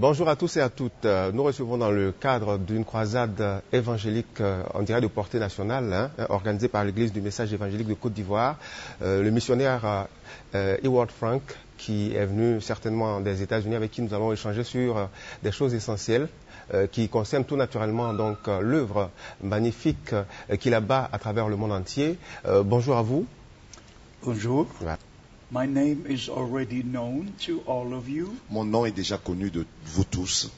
Bonjour à tous et à toutes. Euh, Nous recevons dans le cadre d'une croisade évangélique, euh, on dirait de portée nationale, hein, organisée par l'Église du Message évangélique de Côte d'Ivoire, euh, le missionnaire euh, Eward Frank, qui est venu certainement des États-Unis, avec qui nous allons échanger sur euh, des choses essentielles euh, qui concernent tout naturellement donc euh, l'œuvre magnifique euh, qu'il abat à travers le monde entier. Euh, bonjour à vous. Bonjour. Voilà. Mon nom est déjà connu de vous tous.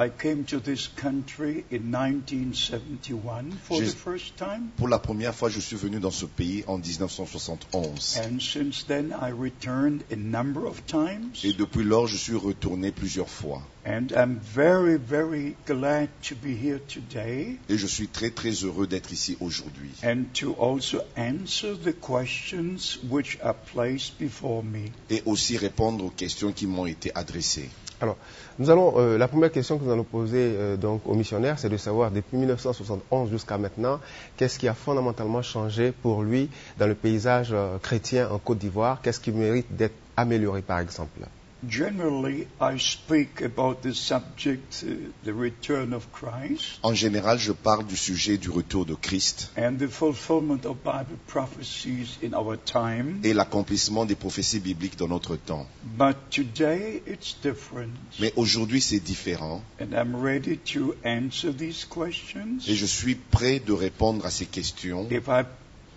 I came to this country in 1971 for the J'ai- first time, Pour la première fois, je suis venu dans ce pays en 1971. and since then I returned a number of times. Et depuis lors, je suis retourné plusieurs fois. And I'm very, very glad to be here today Et je suis très très heureux d'être ici aujourd'hui. and to also answer the questions which are placed before me. Et aussi répondre aux questions qui m'ont été adressées. Alors, nous allons, euh, la première question que nous allons poser euh, donc aux missionnaires, c'est de savoir depuis 1971 jusqu'à maintenant, qu'est-ce qui a fondamentalement changé pour lui dans le paysage euh, chrétien en Côte d'Ivoire, qu'est-ce qui mérite d'être amélioré par exemple? Generally, I speak about the subject, the return of Christ. En général, je parle du sujet du retour de Christ and the fulfillment of Bible prophecies in our time. et l'accomplissement des prophéties bibliques dans notre temps. But today it's different. Mais aujourd'hui, c'est différent. And I'm ready to answer these questions. Et je suis prêt de répondre à ces questions. If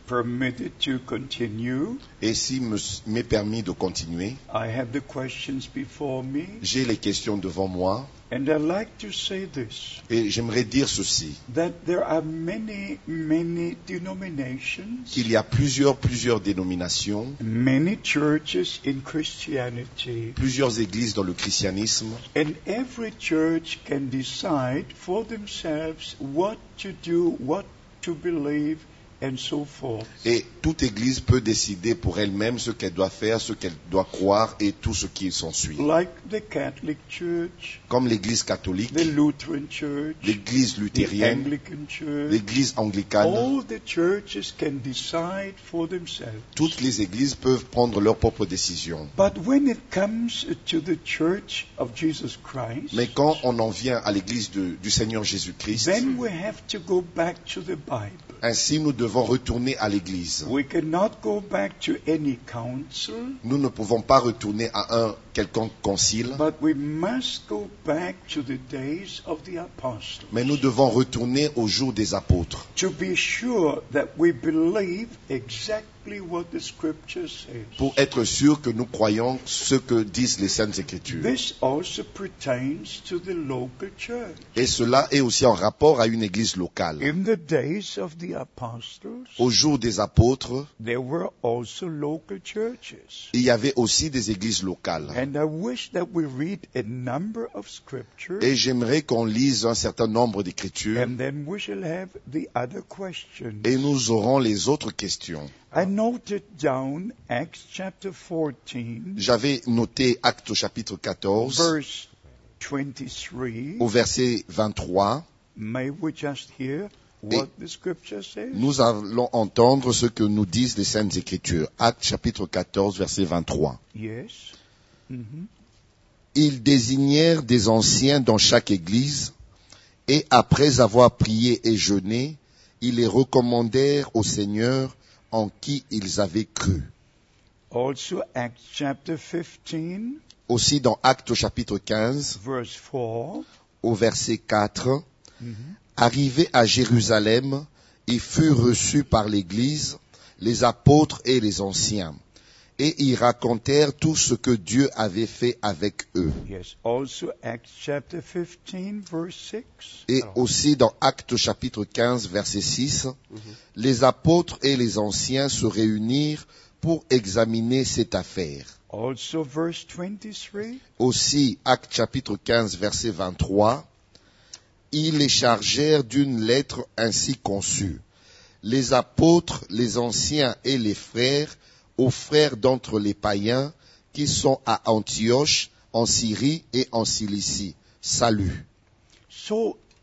permitted to continue, Et s'il me- m'est permis de continuer, I have the questions before me. j'ai les questions devant moi. And I'd like to say this. Et j'aimerais dire ceci, that there are many, many denominations, qu'il y a plusieurs, plusieurs dénominations, many churches in Christianity. plusieurs églises dans le christianisme, And every church can decide for themselves what to do, what to believe, and so forth. et toute église peut décider pour elle-même ce qu'elle doit faire, ce qu'elle doit croire et tout ce qui s'ensuit. Like the Catholic Church, Comme l'église catholique, the Lutheran Church, l'église the luthérienne, Anglican Church. l'église anglicane, All the churches can decide for themselves. toutes les églises peuvent prendre leurs propres décisions. But when it comes to the Church of Jesus Christ, Mais quand on en vient à l'église de- du Seigneur Jésus-Christ, then we have to go back to the Bible. ainsi nous devons retourner à l'église. Nous ne pouvons pas retourner à un quelconque concile, But we must go back to the days of the apostles. Mais nous devons retourner au jour des apôtres pour être sûr que nous croyons ce que disent les Saintes Écritures. This also pertains to the local church. Et cela est aussi en rapport à une église locale. In the days of the apostles, Au jour des apôtres, there were also local churches. il y avait aussi des églises locales. And I wish that we read a number of scriptures Et j'aimerais qu'on lise un certain nombre d'écritures and then we shall have the other questions. et nous aurons les autres questions. I noted down Acts chapter 14, J'avais noté Actes au chapitre 14 verse 23. au verset 23. May we just hear what the scripture says? Nous allons entendre ce que nous disent les Saintes Écritures. Actes chapitre 14 verset 23. Yes. Mhm. Ils désignèrent des anciens dans chaque église, et après avoir prié et jeûné, ils les recommandèrent au Seigneur en qui ils avaient cru. Also, Acts chapter 15, Aussi dans Actes au chapitre 15, verse 4. au verset 4, Mhm. Arrivés à Jérusalem, ils furent reçus par l'Église, les apôtres et les anciens, et ils racontèrent tout ce que Dieu avait fait avec eux. Yes. Also, Acts chapter 15, verse 6. Et aussi dans Actes chapitre 15, verset 6, les apôtres et les anciens se réunirent pour examiner cette affaire. also, verse 23. Aussi, Actes chapitre 15, verset 23, ils les chargèrent d'une lettre ainsi conçue. Les apôtres, les anciens et les frères, aux frères d'entre les païens qui sont à Antioche, en Syrie et en Cilicie. Salut.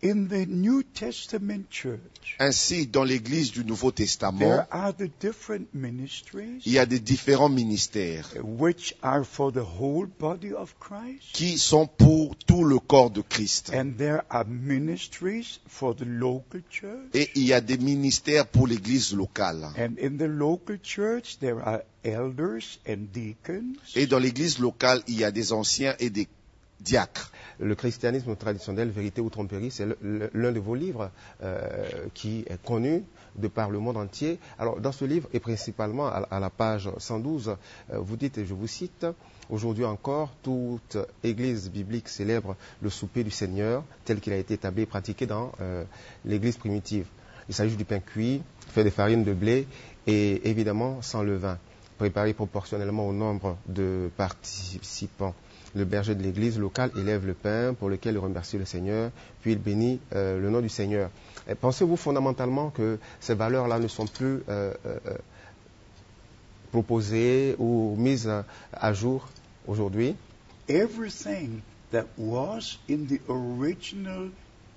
In the New Testament church, Ainsi, dans l'Église du Nouveau there Testament, are the different ministries il y a des différents ministères which are for the whole body of Christ. qui sont pour tout le corps de Christ. And there are ministries for the local church. Et il y a des ministères pour l'Église locale. And in the local church, there are elders and deacons. Et dans l'Église locale, il y a des anciens et des diacres. Le christianisme traditionnel, vérité ou tromperie, c'est l'un de vos livres euh, qui est connu de par le monde entier. Alors, dans ce livre, et principalement à, à la page 112, euh, vous dites, et je vous cite, Aujourd'hui encore, toute église biblique célèbre le souper du Seigneur tel qu'il a été établi et pratiqué dans euh, l'église primitive. Il s'agit du pain cuit, fait de farine de blé et évidemment sans levain, préparé proportionnellement au nombre de participants. Le berger de l'église locale élève le pain pour lequel il remercie le Seigneur, puis il bénit euh, le nom du Seigneur. Pensez-vous fondamentalement que ces valeurs-là ne sont plus euh, euh, euh, proposées ou mises à- à jour aujourd'hui? Everything that was in the original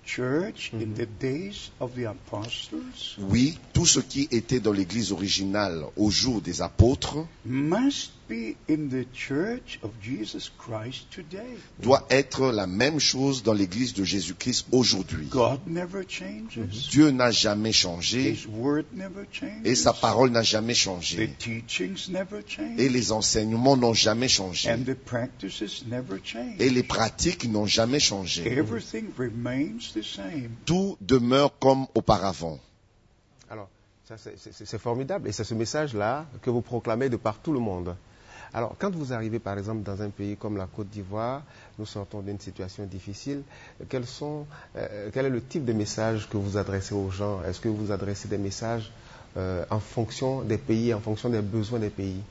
church in the days of the apostles Oui, tout ce qui était dans l'Église originale au jour des apôtres must be in the church of Jesus Christ today. doit être la même chose dans l'Église de Jésus-Christ aujourd'hui. God never changes. Dieu n'a jamais changé His word never changes. et sa parole n'a jamais The changé. teachings never change. Et les enseignements n'ont jamais changé. and the practices never change. Et les pratiques n'ont jamais changé. Everything remains the same. Tout demeure comme auparavant. Alors, c'est formidable et c'est ce message-là que vous proclamez de par tout le monde. Alors, quand vous arrivez par exemple dans un pays comme la Côte d'Ivoire, nous sortons d'une situation difficile, quels sont, euh, quel est le type de message que vous adressez aux gens? Est-ce que vous adressez des messages euh, en fonction des pays, en fonction des besoins des pays?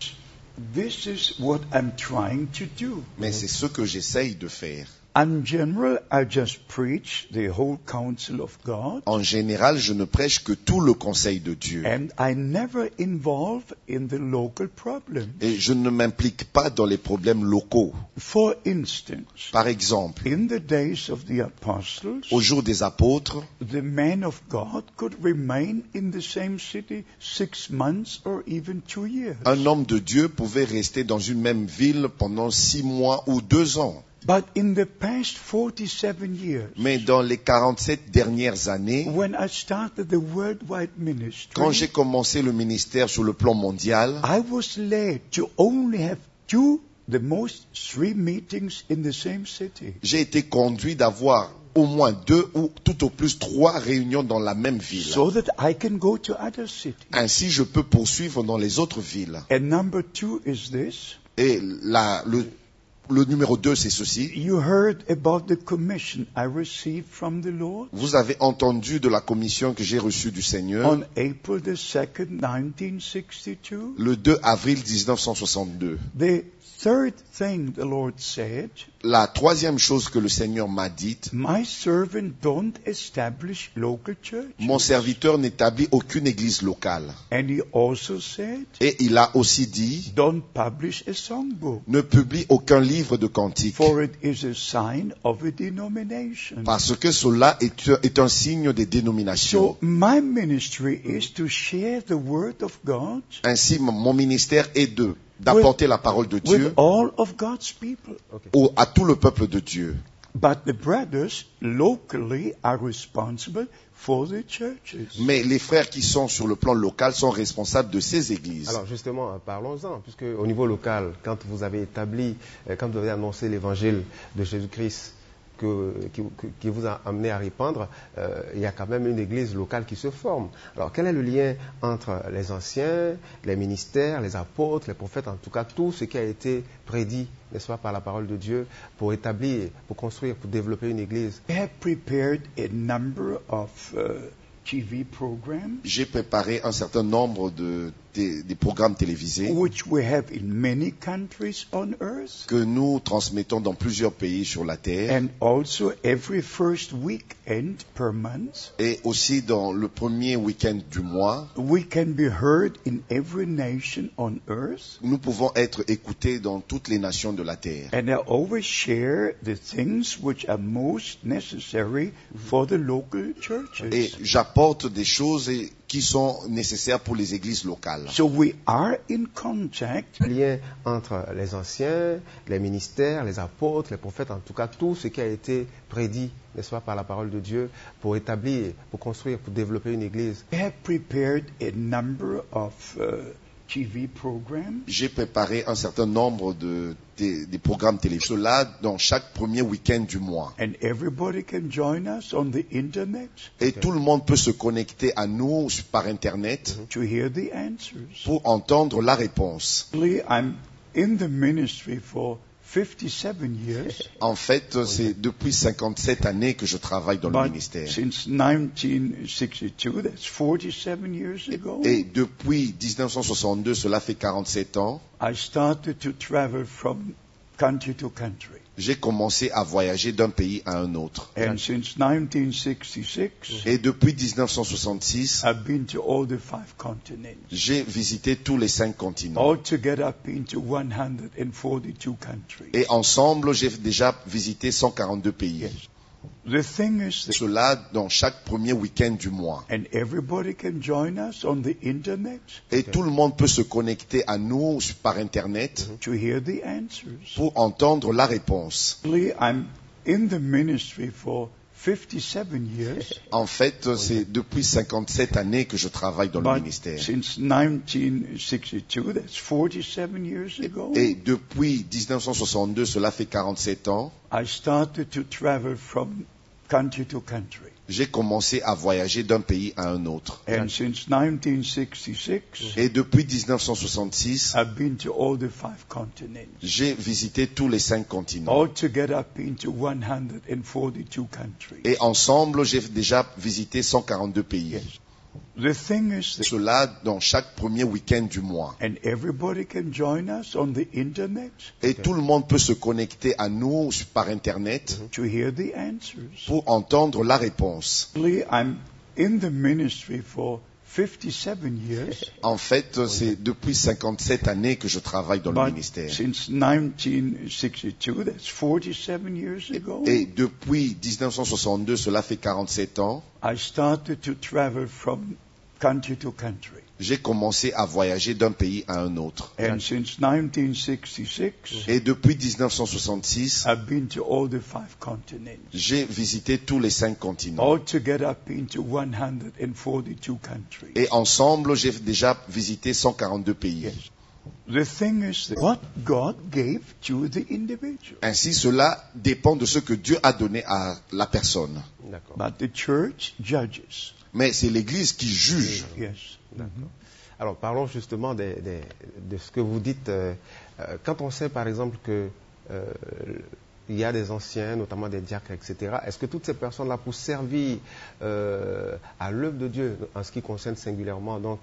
This is what I'm trying to do. Mais c'est ce que j'essaye de faire. In general, I just preach the whole counsel of God, En général, je ne prêche que tout le conseil de Dieu. and I never involve in the local problem. Et je ne m'implique pas dans les problèmes locaux. For instance, Par exemple, in the days of the apostles, au jour des apôtres, the man of God could remain in the same city six months or even two years. un homme de Dieu pouvait rester dans une même ville pendant six mois ou deux ans. But in the past 47 years, Mais dans les 47 dernières années, when I started the worldwide ministry, quand j'ai commencé le ministère sur le plan mondial, I was led to only have two, the most three meetings in the same city. j'ai été conduit d'avoir au moins deux ou tout au plus trois réunions dans la même ville. So that I can go to other cities. Ainsi, je peux poursuivre dans les autres villes. And number two is this. Et la- le, le numéro deux, c'est ceci. You heard about the commission I received from the Lord? Vous avez entendu de la commission que j'ai reçue du Seigneur? On April the 2nd, 1962. le 2 avril 1962. The third thing the Lord said, La troisième chose que le Seigneur m'a dite, my servant don't establish local churches. mon serviteur n'établit aucune église locale. And he also said, Et il a aussi dit, don't publish a songbook, ne publie aucun livre de cantique, for it is a sign of a denomination. parce que cela est, est un signe des dénominations. So my ministry is to share the word of God Ainsi, mon ministère est de d'apporter la parole de Dieu with all of God's people. au- à tout le peuple de Dieu. But the brothers locally are responsible for the churches. Mais les frères qui sont sur le plan local sont responsables de ces églises. Alors justement, parlons-en, puisque au niveau local, quand vous avez établi, euh, quand vous avez annoncé l'évangile de Jésus-Christ que- qui, vous a amené à répandre, euh, il y a quand même une église locale qui se forme. Alors quel est le lien entre les anciens, les ministères, les apôtres, les prophètes, en tout cas tout ce qui a été prédit, n'est-ce pas, par la parole de Dieu, pour établir, pour construire, pour développer une église? I have prepared a number of uh, J'ai préparé un certain nombre de des, des programmes télévisés which we have in many countries on earth, que nous transmettons dans plusieurs pays sur la Terre and also every first weekend per month. et aussi dans le premier week-end du mois. We can be heard in every nation on earth. Nous pouvons être écoutés dans toutes les nations de la Terre. And I always share the things which are most necessary for the local churches. Et j'apporte des choses et- qui sont nécessaires pour les églises locales. So we are in contact lien entre les anciens, les ministères, les apôtres, les prophètes, en tout cas tout ce qui a été prédit, n'est-ce pas, par la parole de Dieu pour établir, pour construire, pour développer une église. We have prepared a number of uh, TV programs, J'ai préparé un certain nombre de, des programmes télé. Cela dans chaque premier week-end du mois. and everybody can join us on the internet? Et tout le monde peut se connecter à nous par Internet to hear the answers. pour entendre la réponse. I'm in the ministry for 57 years, En fait, c'est depuis 57 années que je travaille dans le ministère. since 1962, that's 47 years ago, Et depuis 1962, cela fait 47 ans, I started to travel from country to country. J'ai commencé à voyager d'un pays à un autre. And since 1966, Et depuis 1966, I've been to all the five continents. j'ai visité tous les cinq continents. Altogether, I've been to 142 countries. Et ensemble, j'ai déjà visité 142 pays. Yes. The thing is, that, Cela dans chaque premier week-end du mois. and everybody can join us on the internet? Et tout le monde peut se connecter à nous par Internet to hear the answers. pour entendre la réponse. Actually, I'm in the ministry for 57 years, En fait, c'est depuis 57 années que je travaille dans le ministère. since 1962, that's 47 years ago, Et depuis 1962, cela fait 47 ans, J'ai commencé à voyager d'un pays à un autre. And since 1966, Et depuis 1966, I've been to all the five continents. j'ai visité tous les cinq continents. Altogether, I've been to 142 countries. Et ensemble, j'ai déjà visité 142 pays. Yes. The thing is, that, Cela dans chaque premier week-end du mois. and everybody can join us on the internet Et tout le monde peut se connecter à nous par Internet to hear the answers. pour entendre la réponse. Actually, I'm in the ministry for 57 years, En fait, c'est depuis 57 années que je travaille dans le ministère. since 1962, that's 47 years ago, Et depuis 1962, cela fait 47 ans, I started to travel from country to country. J'ai commencé à voyager d'un pays à un autre. And since 1966, Et depuis 1966, I've been to all the five continents. j'ai visité tous les cinq continents. Altogether, I've been to 142 countries. Et ensemble, j'ai déjà visité 142 pays. Yes. The thing is that what God gave to the individual. Ainsi, cela dépend de ce que Dieu a donné à la personne. But the church judges. Mais c'est l'Église qui juge. Alors parlons justement de ce que vous dites. euh, euh, quand on sait par exemple que euh, y a des anciens, notamment des diacres, etc. Est-ce que toutes ces personnes-là, pour servir à l'œuvre de Dieu, en ce qui concerne singulièrement donc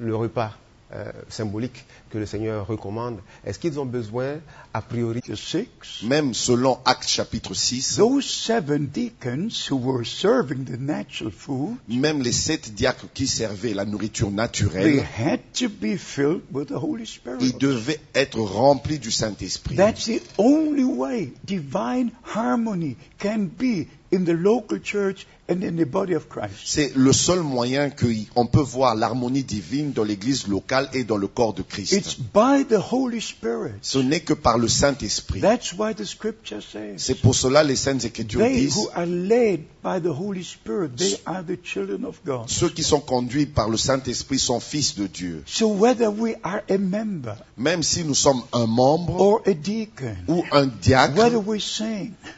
le repas euh, symbolique que le Seigneur recommande, est-ce qu'ils ont besoin, a priori, The six. Même selon Actes chapitre 6, Those seven deacons who were serving the natural food, même les sept diacres qui servaient la nourriture they naturelle, had to be filled with the Holy Spirit. ils devaient être remplis du Saint-Esprit. That's the only way divine harmony can be in the local church and in the body of Christ. C'est le seul moyen qu'on peut voir l'harmonie divine dans l'Église locale et dans le corps de It's Christ. by the Holy Spirit. Ce n'est que par le Saint-Esprit. That's why the scripture says C'est pour cela les Saintes Écritures disent ceux qui sont conduits par le Saint-Esprit sont fils de Dieu. Même si nous sommes un membre ou un diacre,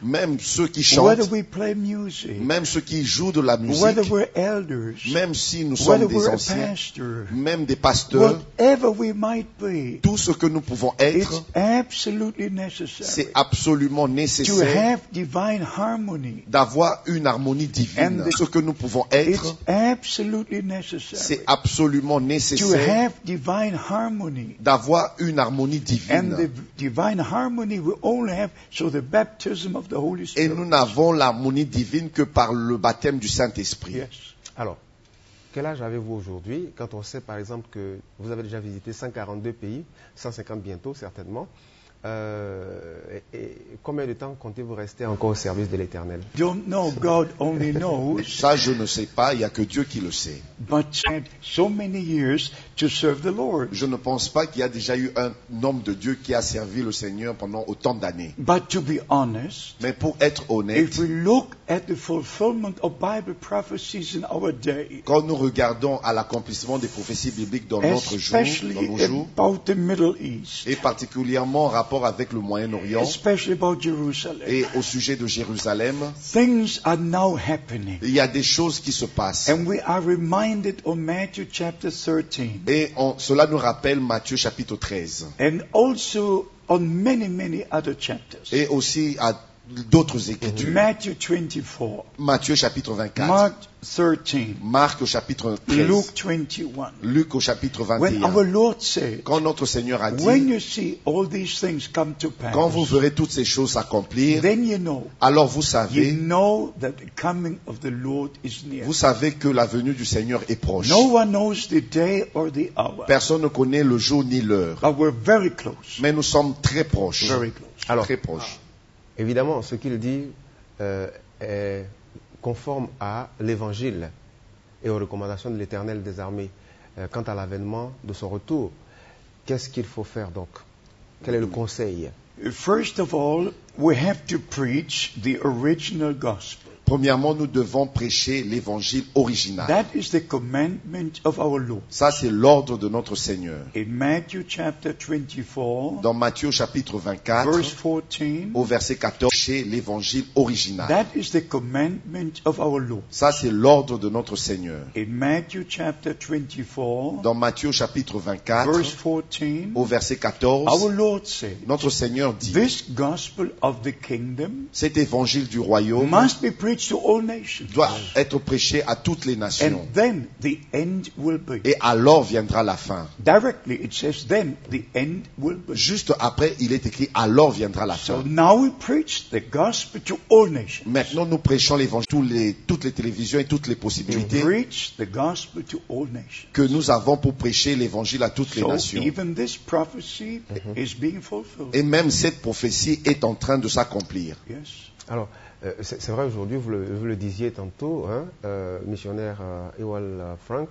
même ceux qui chantent, même ceux qui jouent de la musique, elders, même si nous sommes des anciens, pastor, même des pasteurs, whatever we might be, tout ce que nous pouvons être, c'est absolument nécessaire have divine harmony. d'avoir une harmonie divine. And- Ce que nous pouvons être, c'est absolument nécessaire have divine harmony. d'avoir une harmonie And the divine. divine harmony we only have so the baptism of the Holy Et Spirit. nous n'avons l'harmonie divine que par le baptême du Saint-Esprit. Alors, quel âge avez-vous aujourd'hui quand on sait par exemple que vous avez déjà visité 142 pays, 150 bientôt certainement euh, et, et combien de temps comptez-vous rester encore au service de l'Éternel? Don't know, God only knows. Ça, je ne sais pas, il n'y a que Dieu qui le sait. But had so many years to serve the Lord. Je ne pense pas qu'il y a déjà eu un homme de Dieu qui a servi le Seigneur pendant autant d'années. But to be honest, Mais pour être honnête, if we look at the fulfillment of Bible prophecies in our day, quand nous regardons à l'accomplissement des prophéties bibliques dans notre jour, dans nos jours, about the Middle East, et particulièrement en rapport avec le Moyen-Orient et au sujet de Jérusalem, things are now happening. il y a des choses qui se passent. And we are reminded of Matthew chapter 13 Et on- cela nous rappelle Matthieu chapitre 13 and also on many, many other chapters. et aussi à d'autres écritures. Matthew 24, Matthieu chapitre 24, Mark 13, Marc au chapitre 13, Luke 21. Luc au chapitre When our 21. Lord said, Quand notre Seigneur a when dit, you see all these things come to pass, quand vous verrez toutes ces choses s'accomplir, then you know, alors vous you savez, know that the coming of the Lord is near. vous savez que la venue du Seigneur est proche. No one knows the day or the hour, Personne ne connaît le jour ni l'heure, but we're very close. mais nous sommes très proches. Very close. Alors, Très proches. Évidemment, ce qu'il dit euh, est conforme à l'Évangile et aux recommandations de l'Éternel des armées euh, quant à l'avènement de son retour. Qu'est-ce qu'il faut faire donc? Quel est le conseil? First of all, we have to preach the original gospel. Premièrement, nous devons prêcher l'évangile original. That is the commandment of our Lord. Ça, c'est l'ordre de notre Seigneur. In Matthew chapter 24, Dans Matthieu chapitre 24, verse 14, au verset 14, prêcher l'évangile original. that is the commandment of our Lord. Ça, c'est l'ordre de notre Seigneur. In Matthew chapter 24, Dans Matthieu chapitre 24, verse 14, au verset our 14, Lord said, notre Seigneur dit, This gospel of the kingdom cet évangile du royaume must be preached to all nations. doit être prêché à toutes les nations. And then the end will be. Et alors viendra la fin. Directly it says, then the end will be. Juste après, il est écrit, alors viendra la So fin. now we preach the gospel to all nations. Maintenant, nous prêchons l'évangile, les- toutes les télévisions et toutes les We possibilités preach the gospel to all nations. que nous avons pour prêcher l'évangile à toutes les nations. even this prophecy is being fulfilled. Et même cette prophétie est en train de s'accomplir. Yes. Alors, c'est c'est vrai aujourd'hui, vous le, disiez tantôt, hein, euh, missionnaire euh, euh, Frank,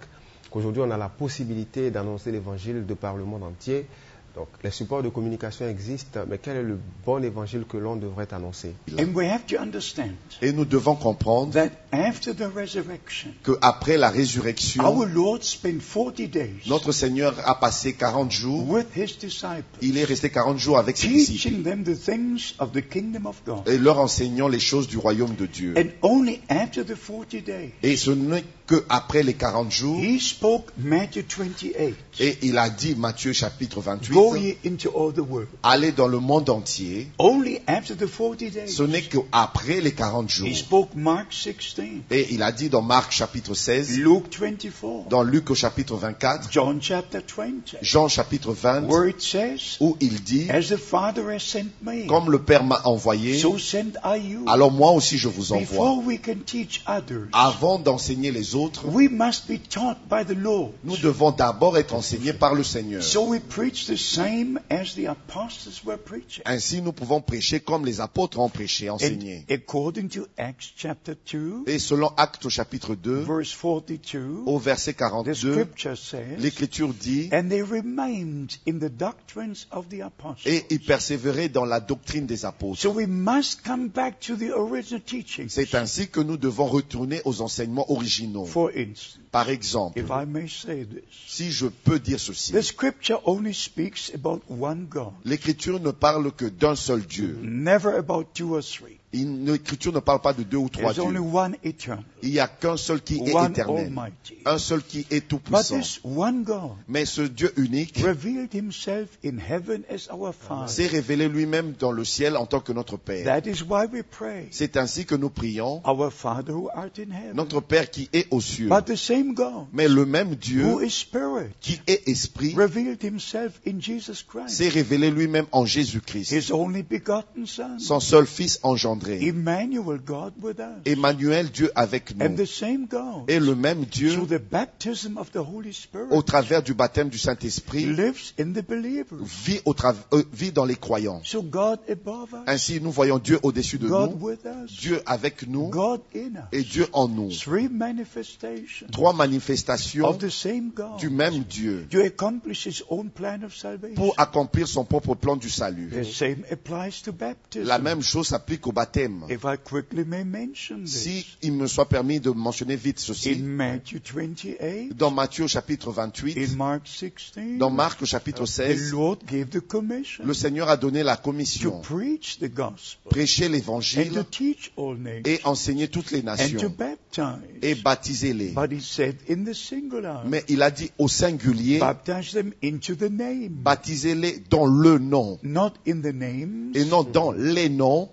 qu'aujourd'hui on a la possibilité d'annoncer l'évangile de par le monde entier. Donc, les supports de communication existent, mais quel est le bon évangile que l'on devrait annoncer? And we have to understand Et nous devons comprendre that after the resurrection, qu'après la our résurrection, Lord spent 40 days notre Seigneur a passé 40 jours. with his disciples, Il est resté 40 jours avec ses disciples teaching them the things of the kingdom of God. et leur enseignant les choses du royaume de Dieu. And only after the 40 days, Et ce n'est qu'après les 40 jours, he spoke Matthew 28. et il a dit, Matthieu chapitre Go 28, ye into all the world. allez dans le monde entier. Only after the 40 days. Ce n'est qu'après les 40 jours. He spoke Mark 16, Et il a dit dans Marc chapitre 16, Luke 24, dans Luc au chapitre 24, John chapter 20, Jean chapitre 20, where it says, où il dit, As the Father has sent me, comme le Père m'a envoyé, so send I you. alors moi aussi je vous envoie. Before we can teach others, Avant d'enseigner les autres, we must be taught by the Lord. nous devons d'abord être enseignés par le Seigneur. So we preach the same as the apostles were preaching. Ainsi, nous pouvons prêcher comme les apôtres ont prêché, And enseigné. according to Acts chapter 2, Et selon Actes au chapitre 2, verse 42, au verset the 42, scripture says, l'Écriture dit, And they remained in the doctrines of the apostles. et ils persévéraient dans la doctrine des apôtres. So we must come back to the original teachings. C'est ainsi que nous devons retourner aux enseignements originaux. For instance, Par exemple, if I may say this, si je peux dire ceci, the scripture only speaks about one God, l'Écriture ne parle que d'un seul Dieu. Never about two or three. Il- L'Écriture ne parle pas de deux ou trois dieux. Il n'y a qu'un seul qui est one éternel, almighty. un seul qui est tout-puissant. Mais ce Dieu unique revealed himself in heaven as our Father. s'est révélé lui-même dans le ciel en tant que notre Père. That is why we pray. C'est ainsi que nous prions, Our Father who art in heaven. notre Père qui est aux cieux. But the same God Mais le même who Dieu is spirit qui est esprit s'est révélé lui-même en Jésus-Christ, his only begotten Son. son seul Fils engendré. Emmanuel, God with us. Emmanuel, Dieu avec And nous. the same God, Et le même Dieu, through the baptism of the Holy Spirit, au travers du baptême du Saint-Esprit, lives in the believer. vit, au tra- euh, vit dans les croyants. So God above us, Ainsi, nous voyons Dieu au-dessus de God nous, with us, Dieu avec nous God in et us. Dieu en nous. Three manifestations Trois manifestations of the same God du même Dieu to accomplish His own plan of salvation. pour accomplir son propre plan du salut. The same applies to baptism. La même chose s'applique au baptême. If I quickly may mention this, Si il me soit permis de mentionner vite in ceci, Matthew 28, dans Matthieu chapitre in 28, Mark 16, dans Marc au chapitre the 16, Lord gave the commission le Seigneur a donné la to commission, preach the gospel prêcher and to l'évangile teach all nations et enseigner toutes les and to nations baptize. et baptiser-les. But he said in the singular, Mais il a dit au singulier, baptize them into the name, baptisez-les dans le nom not in the names, et non dans les noms,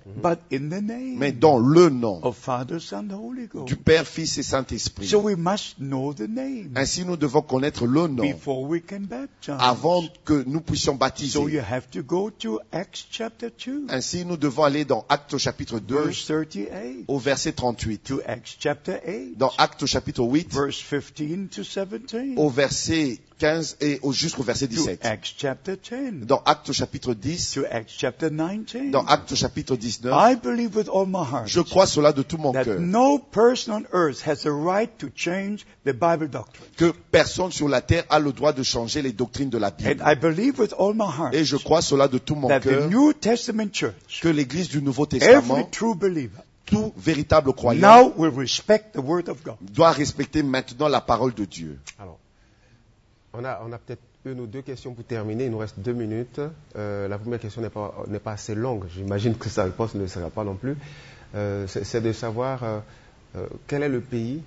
mais dans le nom of Father, Son, Holy Ghost. du Père, Fils et Saint-Esprit. So we must know the name Ainsi, nous devons connaître le nom before we can baptize. avant que nous puissions So you baptiser. have to go to Acts chapter 2, Ainsi, nous devons aller dans Actes chapitre 2 verse 38, au verset 38, to Acts chapter 8, dans Actes chapitre 8 verse 15 to 17, au verset 15 et au, jusqu'au verset to 17, Acts chapter 10, dans Actes chapitre 10, to Acts chapter 19. dans Actes chapitre 19. I believe with all my heart Je crois cela de tout mon cœur, no person on earth has a right to change the Bible doctrine. que personne sur la terre a le droit de changer les doctrines de la And Bible. I believe with all my heart Et je crois cela de tout mon that the cœur, New Testament church, que l'Église du Nouveau every Testament, true believer, tout véritable croyant, now will respect the Word of God. doit respecter maintenant la parole de Dieu. Alors, on a, on a peut-être une ou deux questions pour terminer. Il nous reste deux minutes. Euh, la première question n'est pas, assez longue. J'imagine que sa réponse ne sera pas non plus. Euh, c'est, de savoir euh, quel est le pays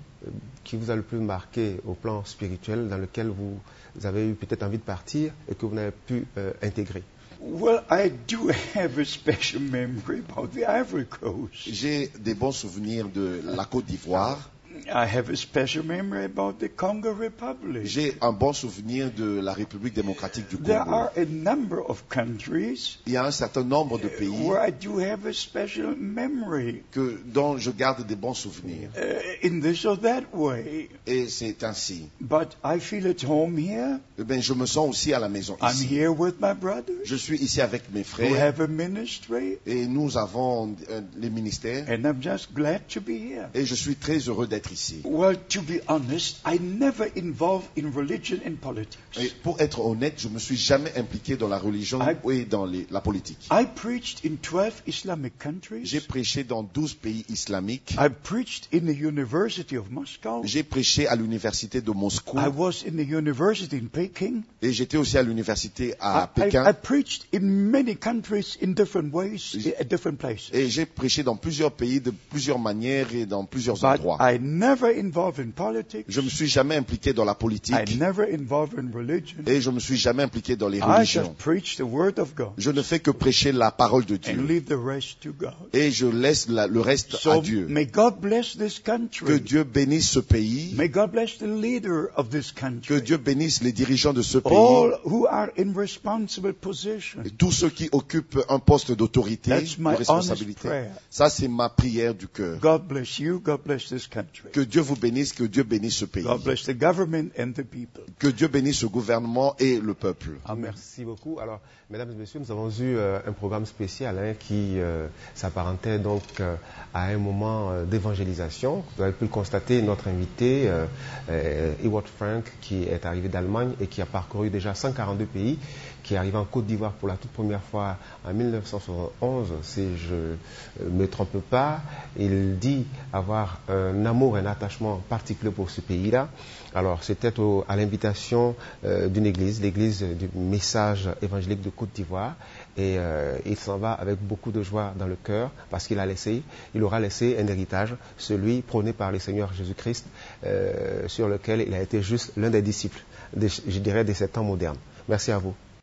qui vous a le plus marqué au plan spirituel, dans lequel vous avez eu peut-être envie de partir et que vous n'avez pu euh, intégrer? Well, I do have a special memory about the Ivory Coast. J'ai des bons souvenirs de la Côte d'Ivoire. I have a special memory about the Congo Republic. J'ai un bon souvenir de la République démocratique du There Congo. are a number of countries Il y a un certain nombre de pays where I do have a special memory que, dont je garde des bons souvenirs. uh, in this or that way. Et c'est ainsi. But I feel at home here. Eh bien, je me sens aussi à la maison I'm ici. here with my brothers Je suis ici avec mes who frères have a ministry, et nous avons euh, les ministères and I'm just glad to be here. et je suis très heureux d'être ici. Well, to be honest, I never involved in religion and politics. Et pour être honnête, je me suis jamais impliqué dans la religion I- et dans les- la politique. I preached in 12 Islamic countries. J'ai prêché dans 12 pays islamiques. I preached in the University of Moscow. J'ai prêché à l'université de Moscou I was in the university in Peking. et j'étais aussi à l'université à I, I, I Pékin. preached in many countries in different ways, J- at different places. Et j'ai prêché dans plusieurs pays de plusieurs manières et dans plusieurs But endroits. I never involved in politics. Je me suis jamais impliqué dans la I politique never involved in religion. et je me suis jamais impliqué dans les I religions. just preach the word of God Je ne fais que prêcher la parole de and Dieu leave the rest to God. et je laisse la- le reste à Dieu. may God bless this Que country. Dieu bénisse ce pays, May God bless the leader of this que country. Dieu bénisse les dirigeants de ce pays, All who are in responsible position. et tous ceux qui occupent un poste d'autorité, de responsabilité. Ça, c'est ma prière du cœur. God bless you. God bless this country. Que Dieu vous bénisse, que Dieu bénisse ce pays. God bless the government and the people. Que Dieu bénisse ce gouvernement et le peuple. Merci beaucoup. Alors, mesdames et messieurs, nous avons eu euh, un programme spécial hein, qui euh, s'apparentait donc euh, à un moment euh, d'évangélisation. Vous avez pu le constater, notre invité, euh, euh, Ewart Frank, qui est arrivé d'Allemagne et qui a parcouru déjà 142 pays, qui est arrivé en Côte d'Ivoire pour la toute première fois en 1971, si je ne me trompe pas. Il dit avoir un amour un attachement particulier pour ce pays-là. Alors, c'était à l'invitation euh, d'une église, l'église du message évangélique de Côte d'Ivoire. Et euh, il s'en va avec beaucoup de joie dans le cœur parce qu'il a laissé, il aura laissé un héritage, celui prôné par le Seigneur Jésus-Christ, euh, sur lequel il a été juste l'un des disciples, je dirais, de ces temps modernes. Merci à vous.